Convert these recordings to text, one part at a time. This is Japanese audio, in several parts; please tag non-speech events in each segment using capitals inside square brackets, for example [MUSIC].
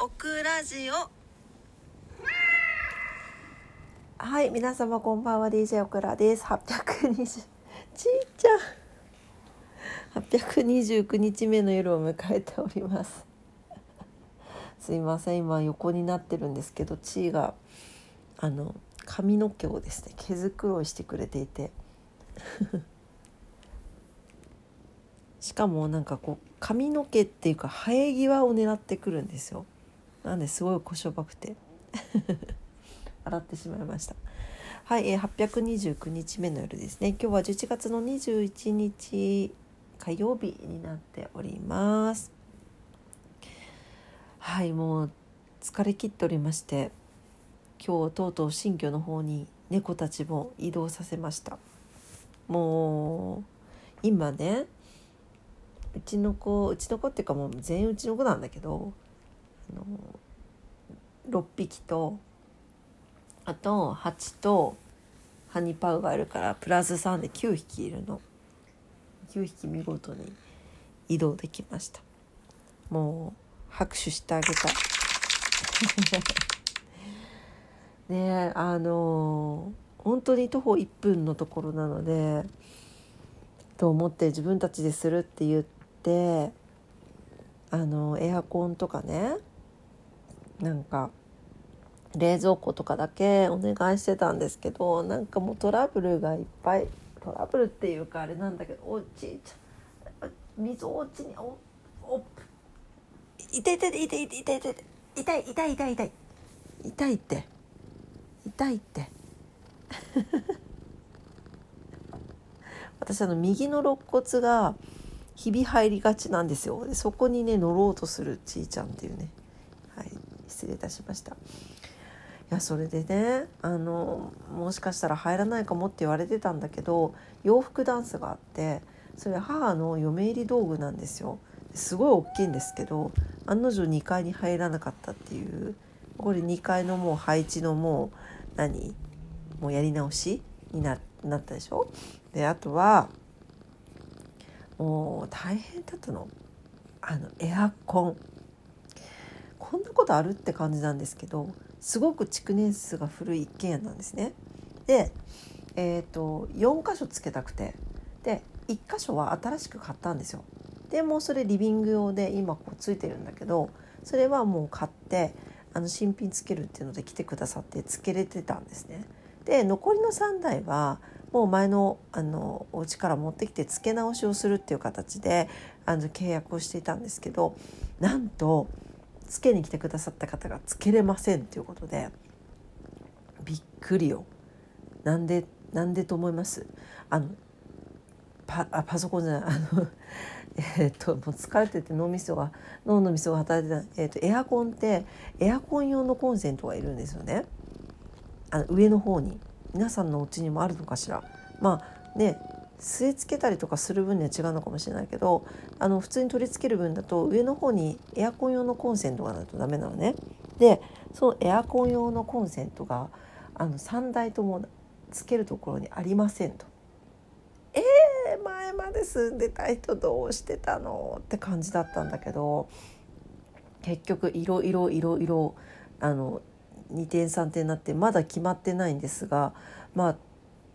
オクラジオはい、皆様こんばんは DJ オクラです。820ちっちゃん829日目の夜を迎えております。すいません今横になってるんですけどちーがあの髪の毛をですね毛づくろいしてくれていてしかもなんかこう髪の毛っていうか生え際を狙ってくるんですよなんですごいこしょばくて。[LAUGHS] 洗ってしまいました。はい、えー、829日目の夜ですね。今日は11月の21日火曜日になっております。はいもう疲れ切っておりまして今日とうとう新居の方に猫たちも移動させました。もう今ねうちの子うちの子っていうかもう全員うちの子なんだけどの6匹とあと8とハニパウがいるからプラス3で9匹いるの。9匹見事に移動できました。もう拍手してあげたい。[LAUGHS] ねあの本当に徒歩1分のところなのでと思って自分たちでするって言ってあのエアコンとかねなんか冷蔵庫とかだけお願いしてたんですけどなんかもうトラブルがいっぱいトラブルっていうかあれなんだけどおちいちゃ水おちにおお痛い痛い痛い痛い痛い痛い痛い痛い痛い痛いって。痛いって。[LAUGHS] 私あの右の肋骨がひび入りがちなんですよ。でそこにね乗ろうとするちいちゃんっていうね。失礼いたしました。いやそれでねあのもしかしたら入らないかもって言われてたんだけど洋服ダンスがあってそれ母の嫁入り道具なんですよ。すごい大きいんですけど案の定2階に入らなかったっていう。これ2階のもう配置のもう何？もうやり直し？にななったでしょ？であとはもう大変だったの。あのエアコン。こんなことあるって感じなんですけどすごく築年数が古い一軒家なんですね。で、えーと、4箇所つけたくてで1箇所は新しく買ったんですよ。でもうそれリビング用で今こうついてるんだけどそれはもう買ってあの新品つけるっていうので来てくださってつけれてたんですね。で残りの3台はもう前のあのお家から持ってきて付け直しをするっていう形であの契約をしていたんですけどなんとつけに来てくださった方がつけれませんということでびっくりよ。なんでなんでと思います？あのパパソコンじゃない。あの [LAUGHS] え、っともう疲れてて脳みそが脳のみそが働いてない、え、っとエアコンってエアコン用のコンセントがいるんですよね。あの上の方に。皆さんのお家にもあるのかしら。まあね据え付けたりとかする分には違うのかもしれないけどあの普通に取り付ける分だと上の方にエアコン用のコンセントがないとダメなのね。でそのエアコン用のコンセントがあの3台ともつけるところにありませんと。えー、前まで住んでた人どうしてたのって感じだったんだけど結局いろいろいろいろあの2点3点になってまだ決まってないんですがまあ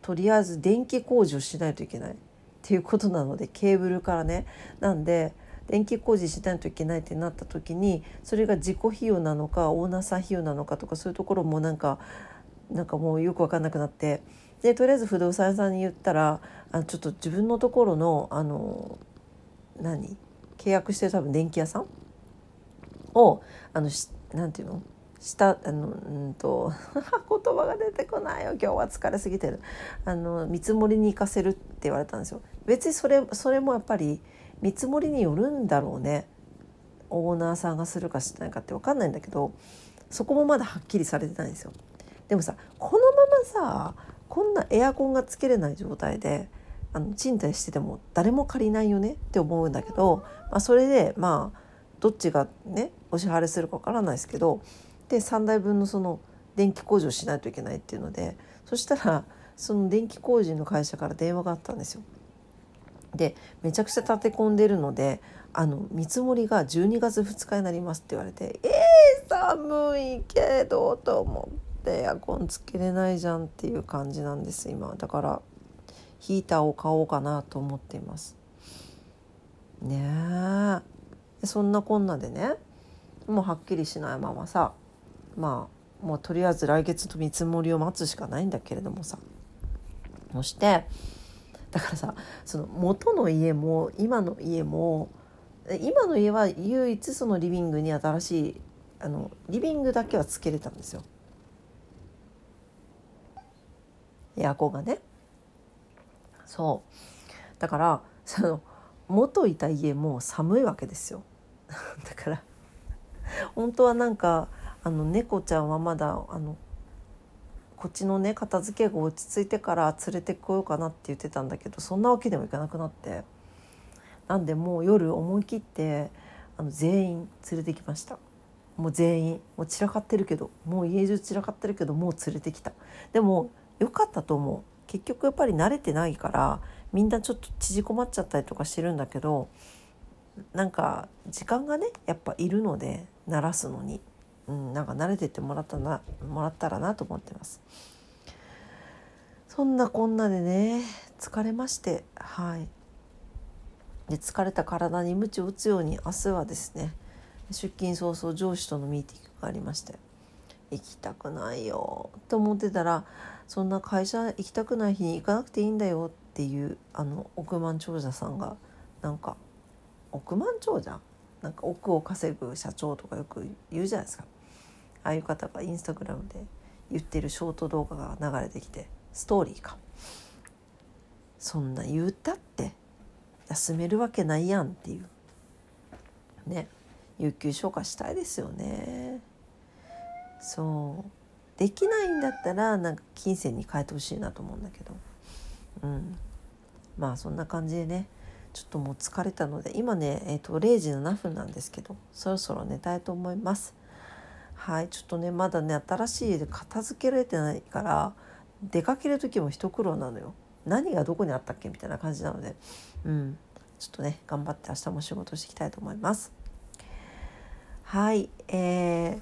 とりあえず電気工事をしないといけない。っていうことなのでケーブルからね。なんで電気工事しないといけないってなった時にそれが自己費用なのかオーナーさん費用なのかとかそういうところもなんかなんかもうよく分かんなくなって。でとりあえず不動産屋さんに言ったらあちょっと自分のところのあの何？契約してる多分電気屋さんをあのなんていうの？したあのうんと [LAUGHS] 言葉が出てこないよ。今日は疲れすぎてる。あの見積もりに行かせるって言われたんですよ。別にそれそれもやっぱり見積もりによるんだろうね。オーナーさんがするかしないかって分かんないんだけどそこもまだはっきりされてないんですよ。でもさこのままさこんなエアコンがつけれない状態であの賃貸してても誰も借りないよね？って思うんだけど、まあ、それでまあどっちがねお支払いするかわからないですけどで3台分のその電気工事をしないといけないっていうのでそしたらその電気工事の会社から電話があったんですよ。でめちゃくちゃ立て込んでるのであの見積もりが12月2日になりますって言われてえー、寒いけどと思ってエアコンつけれないじゃんっていう感じなんです今。だからヒーターを買おうかなと思っています。ねえ。そんなこんなでねもうはっきりしないままさまあもうとりあえず来月の見積もりを待つしかないんだけれどもさ。そしてだからさその元の家も今の家も今の家は唯一そのリビングに新しいあのリビングだけはつけれたんですよ。エアコンがね。そう。だからその元いた家も寒いわけですよ。[LAUGHS] だから本当はなんかあの猫ちゃんはまだあのこっちのね片付けが落ち着いてから連れてこようかなって言ってたんだけどそんなわけでもいかなくなって。なんでもう夜思い切ってあの全員連れてきました。もう全員もう散らかってるけどもう家中散らかってるけどもう連れてきた。でも良かったと思う。結局やっぱり慣れてないからみんなちょっと縮こまっちゃったりとかしてるんだけどなんか時間がねやっぱいるので鳴らすのに、うん、なんか慣れてってもらったなもらったらなと思ってます。そんなこんなでね疲れましてはい。で疲れた体に鞭を打つように明日はですね出勤早々上司とのミーティングがありまして行きたくないよと思ってたらそんな会社行きたくない日に行かなくていいんだよっていうあの億万長者さんがなんか億万長者？なんか億を稼ぐ社長とかよく言うじゃないですか。ああいう方がインスタグラムで言ってるショート動画が流れてきてストーリーか。そんな言うたって休めるわけないやんっていう。ね。有給消化したいですよね。そう。できないんだったらなんか金銭に変えてほしいなと思うんだけど。うん。まあそんな感じでね。ちょっともう疲れたので今ね、えーと、0時7分なんですけどそろそろ寝たいと思います。はいちょっとねまだね新しい家で片付けられてないから出かける時も一苦労なのよ。何がどこにあったっけみたいな感じなので。うんちょっとね頑張って明日も仕事していきたいと思います。はい、えー、